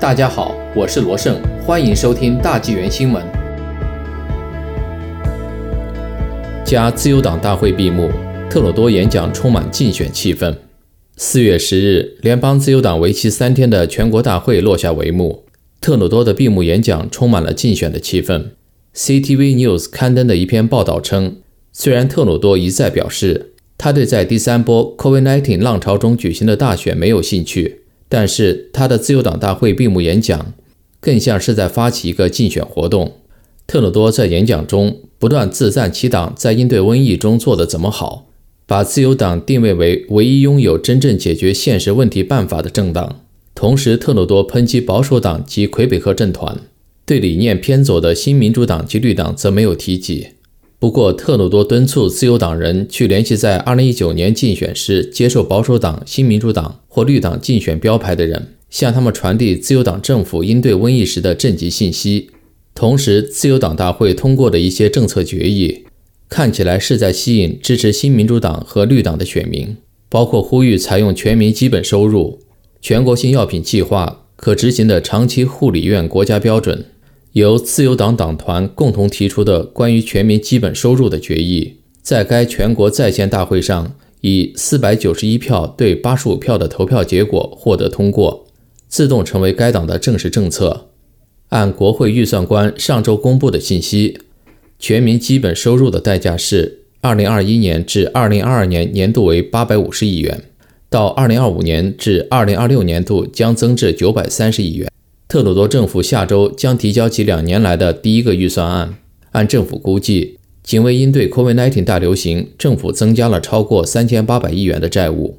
大家好，我是罗胜，欢迎收听大纪元新闻。加自由党大会闭幕，特鲁多演讲充满竞选气氛。四月十日，联邦自由党为期三天的全国大会落下帷幕，特鲁多的闭幕演讲充满了竞选的气氛。CTV News 刊登的一篇报道称，虽然特鲁多一再表示他对在第三波 COVID-19 浪潮中举行的大选没有兴趣。但是他的自由党大会闭幕演讲更像是在发起一个竞选活动。特鲁多在演讲中不断自赞其党在应对瘟疫中做得怎么好，把自由党定位为唯一拥有真正解决现实问题办法的政党。同时，特鲁多抨击保守党及魁北克政团，对理念偏左的新民主党及绿党则没有提及。不过，特鲁多敦促自由党人去联系在2019年竞选时接受保守党、新民主党或绿党竞选标牌的人，向他们传递自由党政府应对瘟疫时的政绩信息。同时，自由党大会通过的一些政策决议，看起来是在吸引支持新民主党和绿党的选民，包括呼吁采用全民基本收入、全国性药品计划、可执行的长期护理院国家标准。由自由党党团共同提出的关于全民基本收入的决议，在该全国在线大会上以四百九十一票对八十五票的投票结果获得通过，自动成为该党的正式政策。按国会预算官上周公布的信息，全民基本收入的代价是二零二一年至二零二二年年度为八百五十亿元，到二零二五年至二零二六年度将增至九百三十亿元。特鲁多政府下周将提交其两年来的第一个预算案。按政府估计，仅为应对 COVID-19 大流行，政府增加了超过三千八百亿元的债务。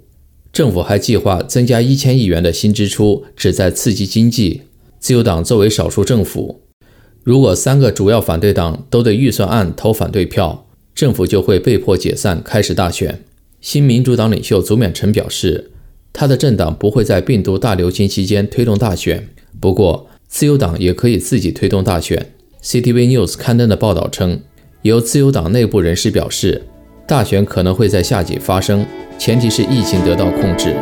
政府还计划增加一千亿元的新支出，旨在刺激经济。自由党作为少数政府，如果三个主要反对党都对预算案投反对票，政府就会被迫解散，开始大选。新民主党领袖祖勉臣表示，他的政党不会在病毒大流行期间推动大选。不过，自由党也可以自己推动大选。CTV News 刊登的报道称，有自由党内部人士表示，大选可能会在夏季发生，前提是疫情得到控制。